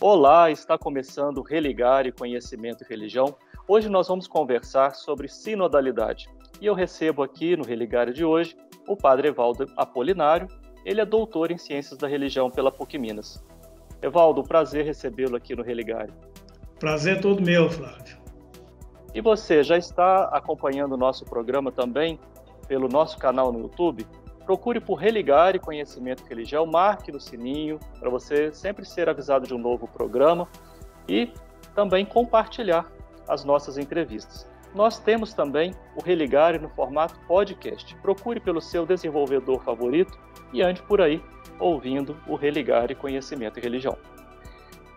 Olá, está começando Religar e Conhecimento e Religião. Hoje nós vamos conversar sobre sinodalidade. E eu recebo aqui no Religar de hoje o Padre Evaldo Apolinário. Ele é doutor em Ciências da Religião pela PUC Minas. Evaldo, prazer recebê-lo aqui no Religar. Prazer todo meu, Flávio. E você já está acompanhando o nosso programa também pelo nosso canal no YouTube? Procure por Religar e Conhecimento Religião, marque no sininho para você sempre ser avisado de um novo programa e também compartilhar as nossas entrevistas. Nós temos também o Religare no formato podcast. Procure pelo seu desenvolvedor favorito e ande por aí ouvindo o Religare Conhecimento e Religião.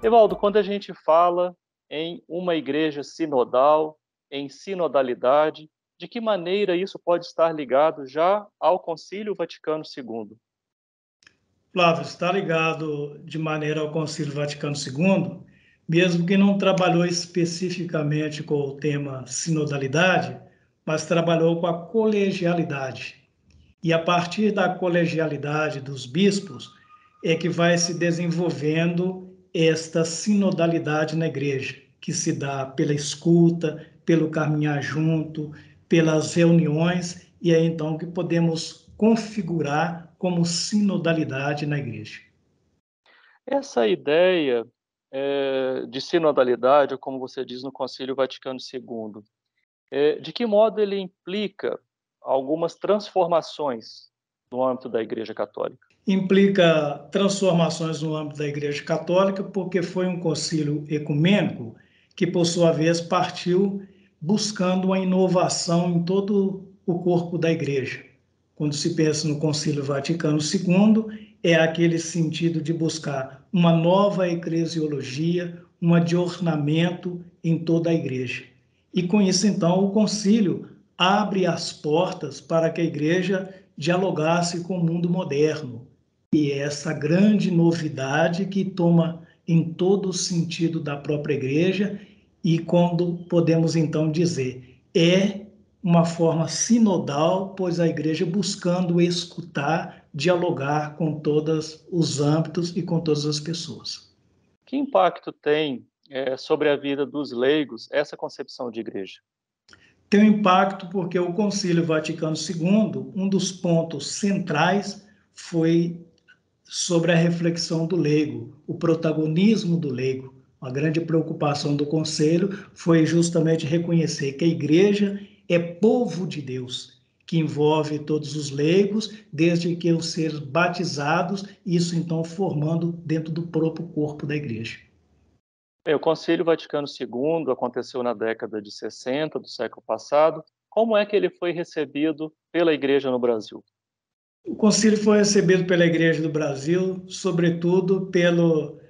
Evaldo, quando a gente fala em uma igreja sinodal, em sinodalidade, de que maneira isso pode estar ligado já ao Concílio Vaticano II? Flávio, está ligado de maneira ao Concílio Vaticano II, mesmo que não trabalhou especificamente com o tema sinodalidade, mas trabalhou com a colegialidade. E a partir da colegialidade dos bispos é que vai se desenvolvendo esta sinodalidade na igreja, que se dá pela escuta, pelo caminhar junto, pelas reuniões, e é então que podemos configurar como sinodalidade na igreja. Essa ideia é, de sinodalidade, como você diz no Concílio Vaticano II, é, de que modo ele implica algumas transformações no âmbito da Igreja Católica? Implica transformações no âmbito da Igreja Católica, porque foi um concílio ecumênico que, por sua vez, partiu buscando uma inovação em todo o corpo da igreja. Quando se pensa no Concílio Vaticano II, é aquele sentido de buscar uma nova eclesiologia, uma de ornamento em toda a igreja. E com isso, então, o concílio abre as portas para que a igreja dialogasse com o mundo moderno. E é essa grande novidade que toma em todo o sentido da própria igreja e quando podemos então dizer é uma forma sinodal, pois a igreja buscando escutar, dialogar com todos os âmbitos e com todas as pessoas. Que impacto tem é, sobre a vida dos leigos essa concepção de igreja? Tem um impacto porque o Concílio Vaticano II, um dos pontos centrais foi sobre a reflexão do leigo, o protagonismo do leigo. Uma grande preocupação do Conselho foi justamente reconhecer que a igreja é povo de Deus, que envolve todos os leigos, desde que os ser batizados, isso então formando dentro do próprio corpo da igreja. o Concílio Vaticano II aconteceu na década de 60 do século passado. Como é que ele foi recebido pela igreja no Brasil? O concílio foi recebido pela igreja do Brasil, sobretudo pelo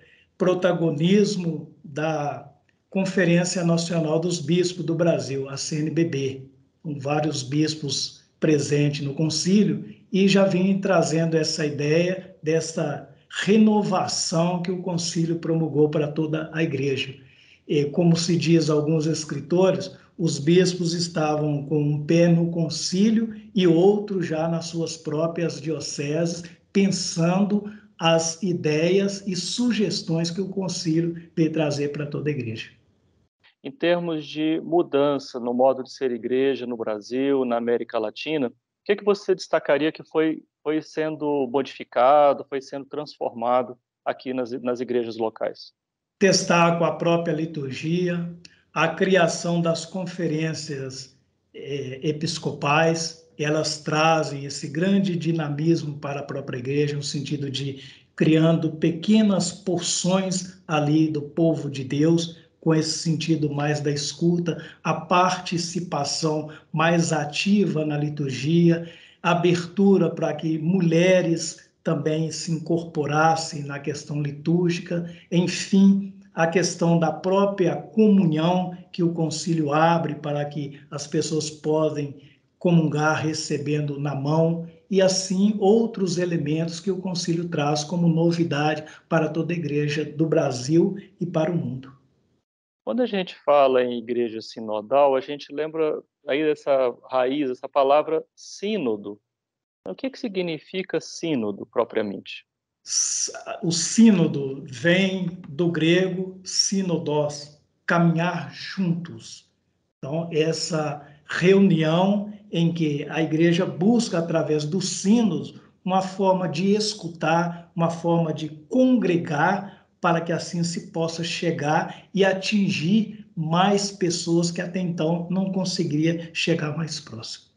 protagonismo da Conferência Nacional dos Bispos do Brasil, a CNBB, com vários bispos presentes no concílio, e já vem trazendo essa ideia dessa renovação que o concílio promulgou para toda a igreja. E, como se diz alguns escritores, os bispos estavam com um pé no concílio e outro já nas suas próprias dioceses, pensando as ideias e sugestões que o concílio veio trazer para toda a igreja. Em termos de mudança no modo de ser igreja no Brasil, na América Latina, o que, que você destacaria que foi, foi sendo modificado, foi sendo transformado aqui nas, nas igrejas locais? Destaco a própria liturgia, a criação das conferências eh, episcopais, elas trazem esse grande dinamismo para a própria igreja, no sentido de criando pequenas porções ali do povo de Deus, com esse sentido mais da escuta, a participação mais ativa na liturgia, abertura para que mulheres também se incorporassem na questão litúrgica, enfim, a questão da própria comunhão que o concílio abre para que as pessoas podem comungar recebendo na mão, e assim outros elementos que o concílio traz como novidade para toda a igreja do Brasil e para o mundo. Quando a gente fala em igreja sinodal, a gente lembra aí dessa raiz, essa palavra sínodo. O que, que significa sínodo propriamente? O sínodo vem do grego sinodos, caminhar juntos. Então, essa reunião em que a igreja busca, através dos sinos, uma forma de escutar, uma forma de congregar, para que assim se possa chegar e atingir mais pessoas que até então não conseguiria chegar mais próximo.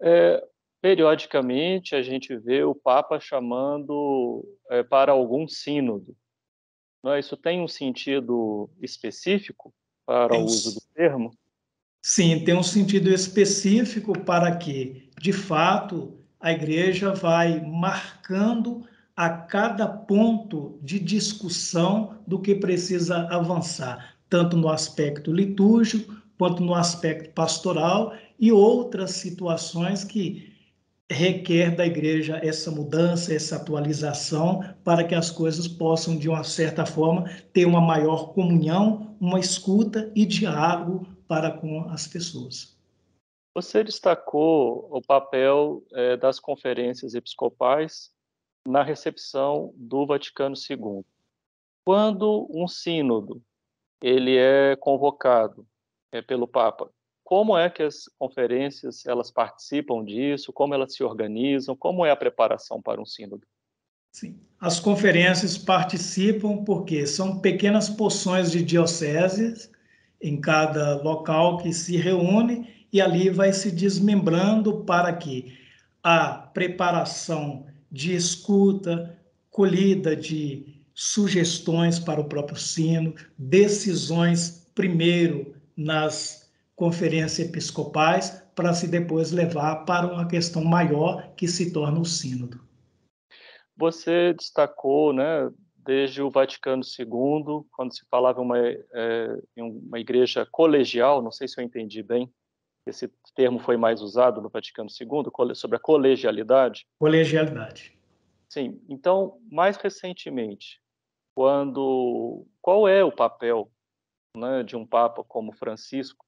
É, periodicamente a gente vê o Papa chamando é, para algum sínodo. Não é? Isso tem um sentido específico para tem, o uso do termo? Sim, tem um sentido específico para que, de fato, a igreja vai marcando a cada ponto de discussão do que precisa avançar, tanto no aspecto litúrgico quanto no aspecto pastoral e outras situações que requer da igreja essa mudança, essa atualização, para que as coisas possam, de uma certa forma, ter uma maior comunhão, uma escuta e diálogo para com as pessoas. Você destacou o papel é, das conferências episcopais na recepção do Vaticano II. Quando um sínodo ele é convocado é, pelo Papa, como é que as conferências elas participam disso? Como elas se organizam? Como é a preparação para um sínodo? Sim. As conferências participam porque são pequenas porções de dioceses em cada local que se reúne e ali vai se desmembrando para que a preparação de escuta, colhida de sugestões para o próprio sino, decisões primeiro nas conferências episcopais para se depois levar para uma questão maior que se torna o sínodo. Você destacou, né, desde o Vaticano II, quando se falava uma, é, em uma igreja colegial, não sei se eu entendi bem, esse termo foi mais usado no Vaticano II, sobre a colegialidade. Colegialidade. Sim. Então, mais recentemente, quando qual é o papel né, de um papa como Francisco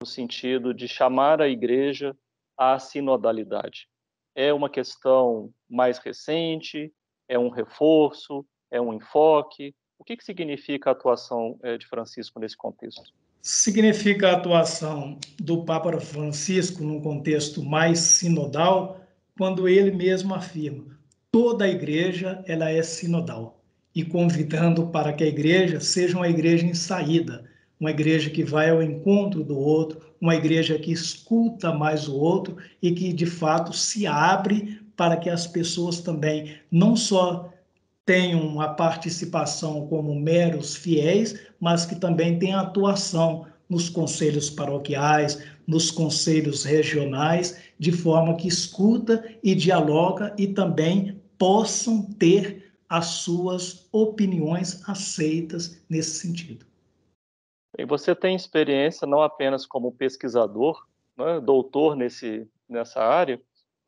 no sentido de chamar a igreja à sinodalidade. É uma questão mais recente? É um reforço? É um enfoque? O que, que significa a atuação eh, de Francisco nesse contexto? Significa a atuação do Papa Francisco num contexto mais sinodal, quando ele mesmo afirma: toda a igreja ela é sinodal e convidando para que a igreja seja uma igreja em saída, uma igreja que vai ao encontro do outro, uma igreja que escuta mais o outro e que de fato se abre para que as pessoas também não só tenham a participação como meros fiéis, mas que também tenham atuação nos conselhos paroquiais, nos conselhos regionais, de forma que escuta e dialoga e também possam ter as suas opiniões aceitas nesse sentido. E você tem experiência não apenas como pesquisador, né, doutor nesse, nessa área,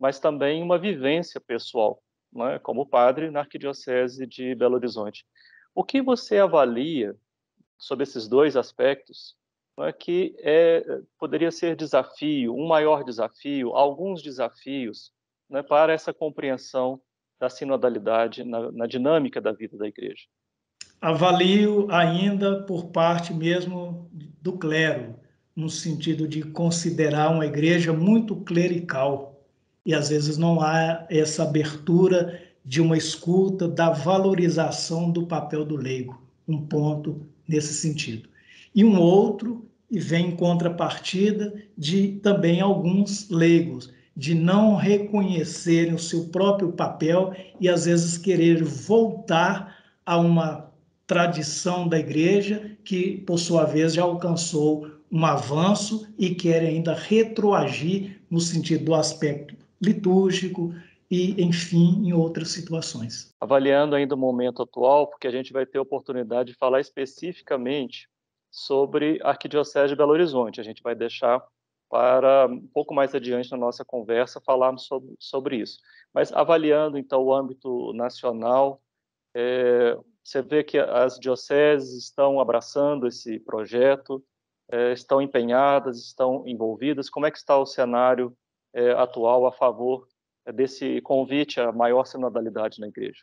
mas também uma vivência pessoal, né, como padre na Arquidiocese de Belo Horizonte. O que você avalia sobre esses dois aspectos né, que é, poderia ser desafio, um maior desafio, alguns desafios né, para essa compreensão da sinodalidade na, na dinâmica da vida da igreja? avalio ainda por parte mesmo do clero, no sentido de considerar uma igreja muito clerical. E às vezes não há essa abertura de uma escuta, da valorização do papel do leigo. Um ponto nesse sentido. E um outro, e vem em contrapartida de também alguns leigos, de não reconhecerem o seu próprio papel e às vezes querer voltar a uma tradição da igreja, que, por sua vez, já alcançou um avanço e quer ainda retroagir no sentido do aspecto litúrgico e, enfim, em outras situações. Avaliando ainda o momento atual, porque a gente vai ter oportunidade de falar especificamente sobre a Arquidiocese de Belo Horizonte. A gente vai deixar para um pouco mais adiante na nossa conversa falarmos sobre, sobre isso. Mas avaliando então o âmbito nacional, é, você vê que as dioceses estão abraçando esse projeto, é, estão empenhadas, estão envolvidas. Como é que está o cenário é, atual a favor desse convite à maior sinodalidade na igreja?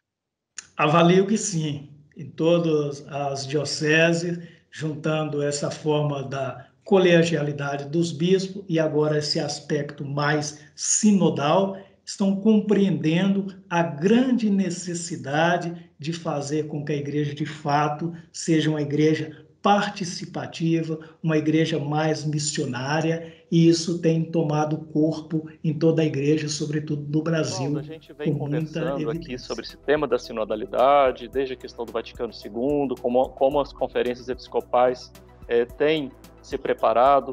Avalio que sim, em todas as dioceses, juntando essa forma da colegialidade dos bispos e agora esse aspecto mais sinodal, estão compreendendo a grande necessidade de fazer com que a igreja de fato seja uma igreja participativa, uma igreja mais missionária, e isso tem tomado corpo em toda a igreja, sobretudo no Brasil. Bom, a gente vem conversando aqui sobre esse tema da sinodalidade, desde a questão do Vaticano II, como, como as conferências episcopais é, têm se preparado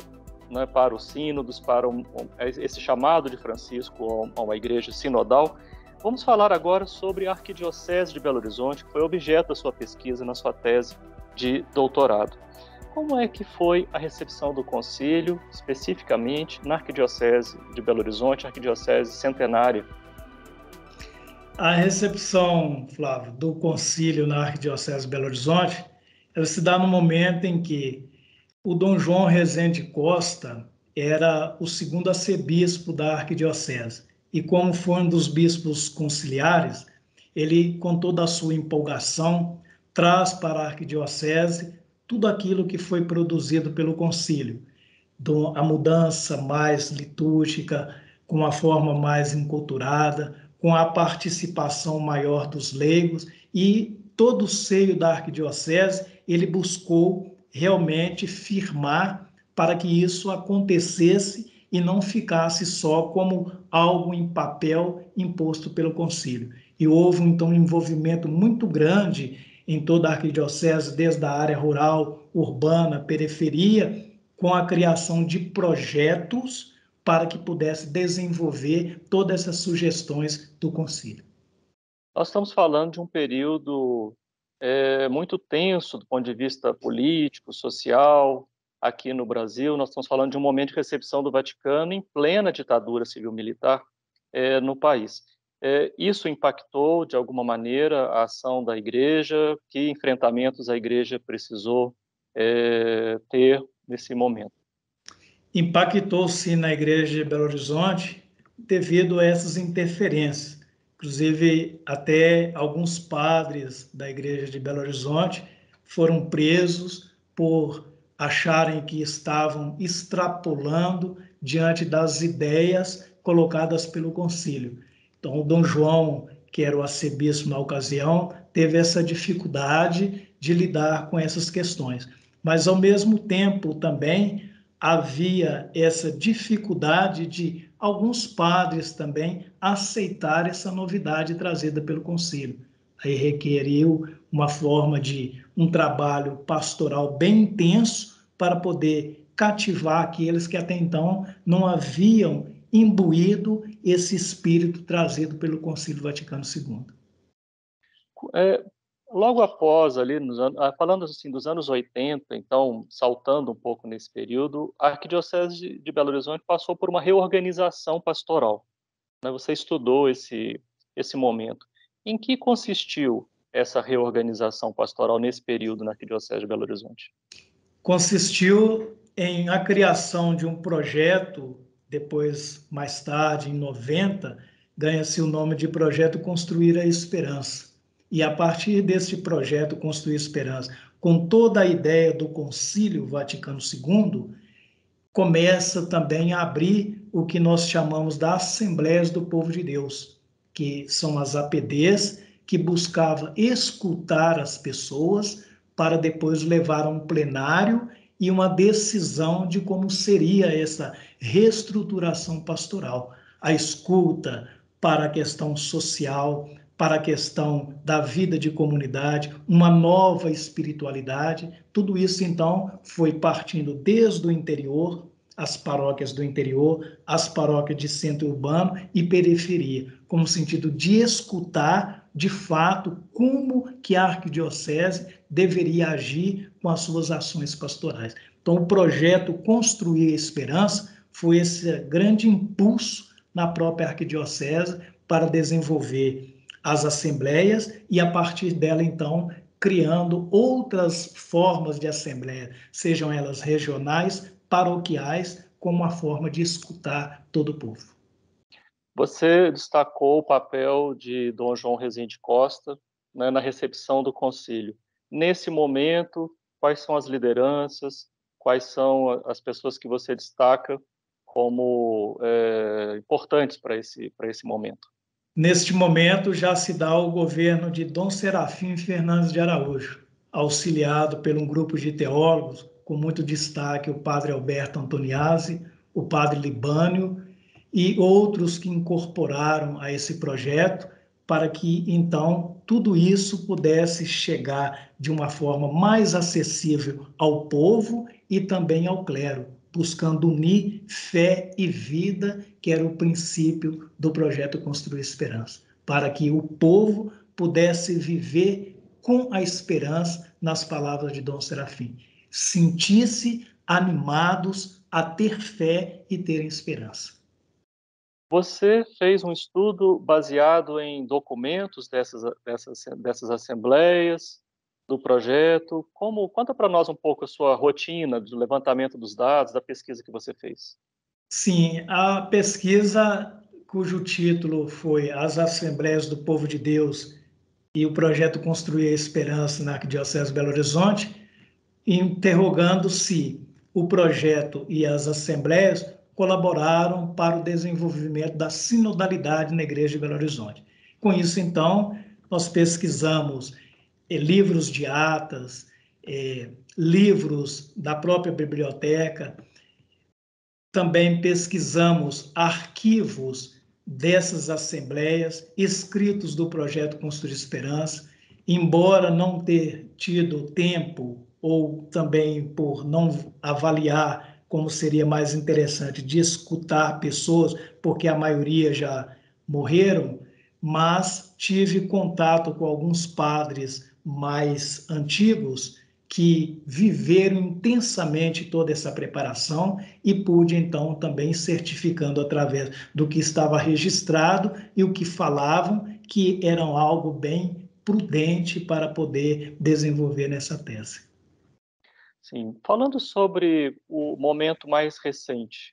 né, para os sínodos, para um, esse chamado de Francisco a uma igreja sinodal. Vamos falar agora sobre a Arquidiocese de Belo Horizonte, que foi objeto da sua pesquisa na sua tese de doutorado. Como é que foi a recepção do concílio, especificamente na Arquidiocese de Belo Horizonte, Arquidiocese centenária? A recepção, Flávio, do concílio na Arquidiocese de Belo Horizonte, ela se dá no momento em que o Dom João Rezende Costa era o segundo arcebispo da Arquidiocese. E como foi um dos bispos conciliares, ele, com toda a sua empolgação, traz para a arquidiocese tudo aquilo que foi produzido pelo concílio, a mudança mais litúrgica, com a forma mais enculturada, com a participação maior dos leigos e todo o seio da arquidiocese, ele buscou realmente firmar para que isso acontecesse e não ficasse só como algo em papel imposto pelo concílio. E houve então um envolvimento muito grande em toda a arquidiocese, desde a área rural, urbana, periferia, com a criação de projetos para que pudesse desenvolver todas essas sugestões do Conselho. Nós estamos falando de um período é, muito tenso do ponto de vista político, social, aqui no Brasil. Nós estamos falando de um momento de recepção do Vaticano em plena ditadura civil-militar é, no país. É, isso impactou, de alguma maneira, a ação da igreja? Que enfrentamentos a igreja precisou é, ter nesse momento? Impactou, sim, na igreja de Belo Horizonte devido a essas interferências. Inclusive, até alguns padres da igreja de Belo Horizonte foram presos por acharem que estavam extrapolando diante das ideias colocadas pelo concílio. Então, Dom João, que era o arcebispo na ocasião, teve essa dificuldade de lidar com essas questões. Mas, ao mesmo tempo, também havia essa dificuldade de alguns padres também aceitar essa novidade trazida pelo concílio. Aí requeriu uma forma de um trabalho pastoral bem intenso para poder cativar aqueles que até então não haviam imbuído esse espírito trazido pelo Concílio Vaticano II. É, logo após ali, nos, ah, falando assim dos anos 80, então saltando um pouco nesse período, a Arquidiocese de Belo Horizonte passou por uma reorganização pastoral. Né? Você estudou esse esse momento. Em que consistiu essa reorganização pastoral nesse período na Arquidiocese de Belo Horizonte? Consistiu em a criação de um projeto depois, mais tarde, em 90, ganha-se o nome de Projeto Construir a Esperança. E a partir desse projeto Construir a Esperança, com toda a ideia do Concílio Vaticano II, começa também a abrir o que nós chamamos das Assembleias do Povo de Deus, que são as APDs, que buscava escutar as pessoas para depois levar a um plenário e uma decisão de como seria essa reestruturação pastoral. A escuta para a questão social, para a questão da vida de comunidade, uma nova espiritualidade, tudo isso então foi partindo desde o interior, as paróquias do interior, as paróquias de centro urbano e periferia, como sentido de escutar de fato como que a arquidiocese deveria agir com as suas ações pastorais. Então o projeto Construir a Esperança foi esse grande impulso na própria arquidiocese para desenvolver as assembleias e, a partir dela, então, criando outras formas de assembleia, sejam elas regionais, paroquiais, como uma forma de escutar todo o povo. Você destacou o papel de Dom João Rezende Costa né, na recepção do concílio. Nesse momento, quais são as lideranças, quais são as pessoas que você destaca como é, importantes para esse, esse momento? Neste momento, já se dá o governo de Dom Serafim Fernandes de Araújo, auxiliado por um grupo de teólogos, com muito destaque o padre Alberto Antoniazzi, o padre Libânio e outros que incorporaram a esse projeto para que então tudo isso pudesse chegar de uma forma mais acessível ao povo e também ao clero, buscando unir fé e vida, que era o princípio do projeto Construir Esperança, para que o povo pudesse viver com a esperança nas palavras de Dom Serafim, sentir-se animados a ter fé e ter esperança. Você fez um estudo baseado em documentos dessas, dessas, dessas assembleias, do projeto. Como Conta para nós um pouco a sua rotina de levantamento dos dados, da pesquisa que você fez. Sim, a pesquisa cujo título foi As Assembleias do Povo de Deus e o projeto Construir a Esperança na Arquidiocese Belo Horizonte, interrogando se o projeto e as assembleias colaboraram para o desenvolvimento da sinodalidade na Igreja de Belo Horizonte. Com isso, então, nós pesquisamos eh, livros de atas, eh, livros da própria biblioteca, também pesquisamos arquivos dessas assembleias, escritos do projeto Construir Esperança, embora não ter tido tempo ou também por não avaliar como seria mais interessante de escutar pessoas, porque a maioria já morreram, mas tive contato com alguns padres mais antigos que viveram intensamente toda essa preparação e pude então também certificando através do que estava registrado e o que falavam que eram algo bem prudente para poder desenvolver nessa tese. Sim, falando sobre o momento mais recente,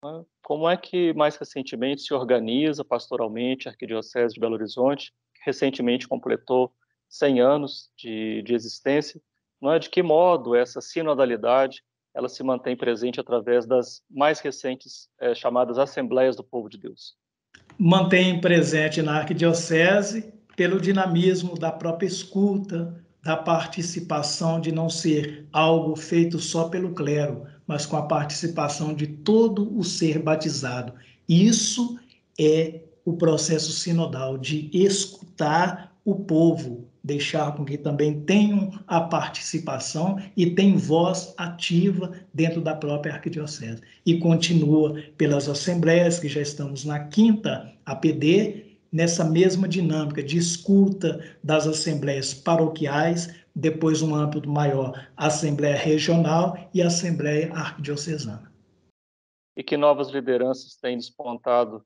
né? como é que mais recentemente se organiza pastoralmente a Arquidiocese de Belo Horizonte, que recentemente completou 100 anos de, de existência, não é? de que modo essa sinodalidade ela se mantém presente através das mais recentes é, chamadas Assembleias do Povo de Deus? Mantém presente na Arquidiocese pelo dinamismo da própria escuta, da participação de não ser algo feito só pelo clero, mas com a participação de todo o ser batizado. Isso é o processo sinodal de escutar o povo, deixar com que também tenham a participação e tem voz ativa dentro da própria arquidiocese. E continua pelas assembleias, que já estamos na quinta APD, nessa mesma dinâmica de escuta das assembleias paroquiais, depois um âmbito maior, Assembleia Regional e Assembleia Arquidiocesana. E que novas lideranças têm despontado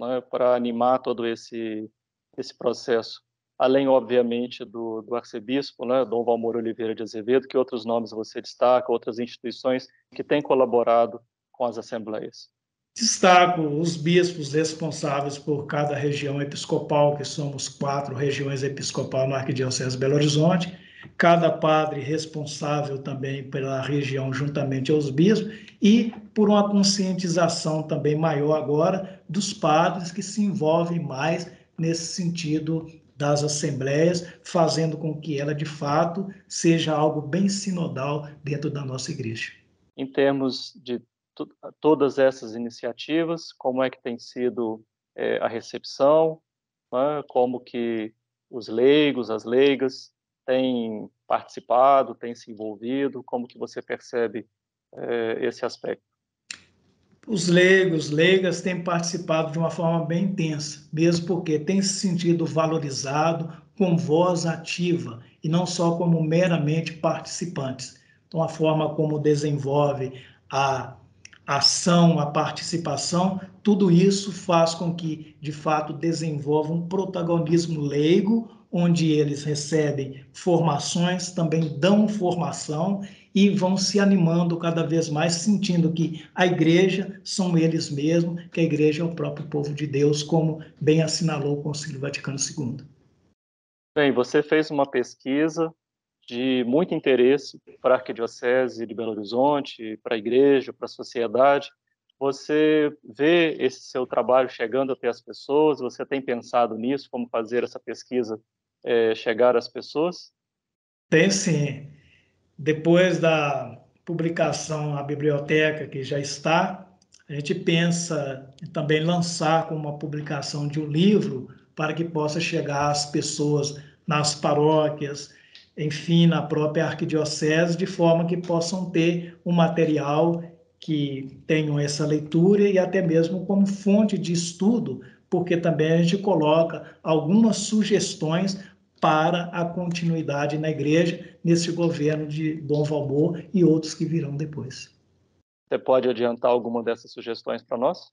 né, para animar todo esse, esse processo? Além, obviamente, do, do arcebispo, né, Dom Valmor Oliveira de Azevedo, que outros nomes você destaca, outras instituições que têm colaborado com as assembleias? Destaco os bispos responsáveis por cada região episcopal, que somos quatro regiões episcopal na Arquidiocese de Belo Horizonte, cada padre responsável também pela região juntamente aos bispos e por uma conscientização também maior agora dos padres que se envolvem mais nesse sentido das assembleias, fazendo com que ela de fato seja algo bem sinodal dentro da nossa igreja. Em termos de todas essas iniciativas, como é que tem sido é, a recepção, né? como que os leigos, as leigas têm participado, têm se envolvido, como que você percebe é, esse aspecto? Os leigos, leigas têm participado de uma forma bem intensa, mesmo porque têm se sentido valorizado com voz ativa e não só como meramente participantes. Então, a forma como desenvolve a a ação, a participação, tudo isso faz com que, de fato, desenvolva um protagonismo leigo, onde eles recebem formações, também dão formação e vão se animando cada vez mais, sentindo que a igreja são eles mesmos, que a igreja é o próprio povo de Deus, como bem assinalou o Concílio Vaticano II. Bem, você fez uma pesquisa de muito interesse para a Arquidiocese de Belo Horizonte, para a igreja, para a sociedade. Você vê esse seu trabalho chegando até as pessoas? Você tem pensado nisso, como fazer essa pesquisa é, chegar às pessoas? Tem sim. Depois da publicação na biblioteca, que já está, a gente pensa em também lançar com uma publicação de um livro para que possa chegar às pessoas nas paróquias, enfim, na própria arquidiocese, de forma que possam ter um material que tenham essa leitura e até mesmo como fonte de estudo, porque também a gente coloca algumas sugestões para a continuidade na igreja nesse governo de Dom Valmor e outros que virão depois. Você pode adiantar alguma dessas sugestões para nós?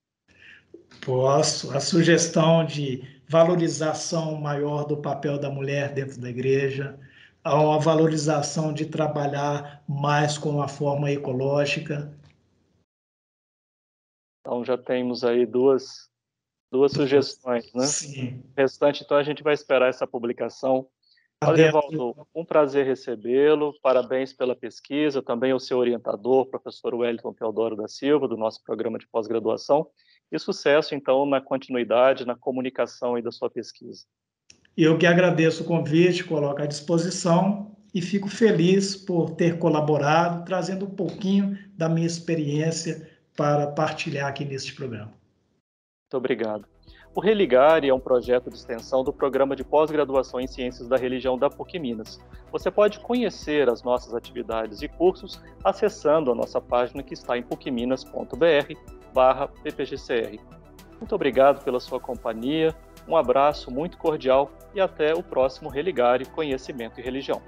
Posso. A sugestão de valorização maior do papel da mulher dentro da igreja, a valorização de trabalhar mais com a forma ecológica. Então já temos aí duas duas sugestões, né? Sim. O restante, então, a gente vai esperar essa publicação. Olha, Evaldo, um prazer recebê-lo, parabéns pela pesquisa, também o seu orientador, professor Wellington Teodoro da Silva, do nosso programa de pós-graduação, e sucesso, então, na continuidade, na comunicação e da sua pesquisa. Eu que agradeço o convite, coloco à disposição e fico feliz por ter colaborado, trazendo um pouquinho da minha experiência para partilhar aqui neste programa. Muito obrigado. O Religare é um projeto de extensão do programa de pós-graduação em Ciências da Religião da PUC Minas. Você pode conhecer as nossas atividades e cursos acessando a nossa página que está em pucminas.br barra ppgcr. Muito obrigado pela sua companhia, um abraço muito cordial e até o próximo Religare Conhecimento e Religião.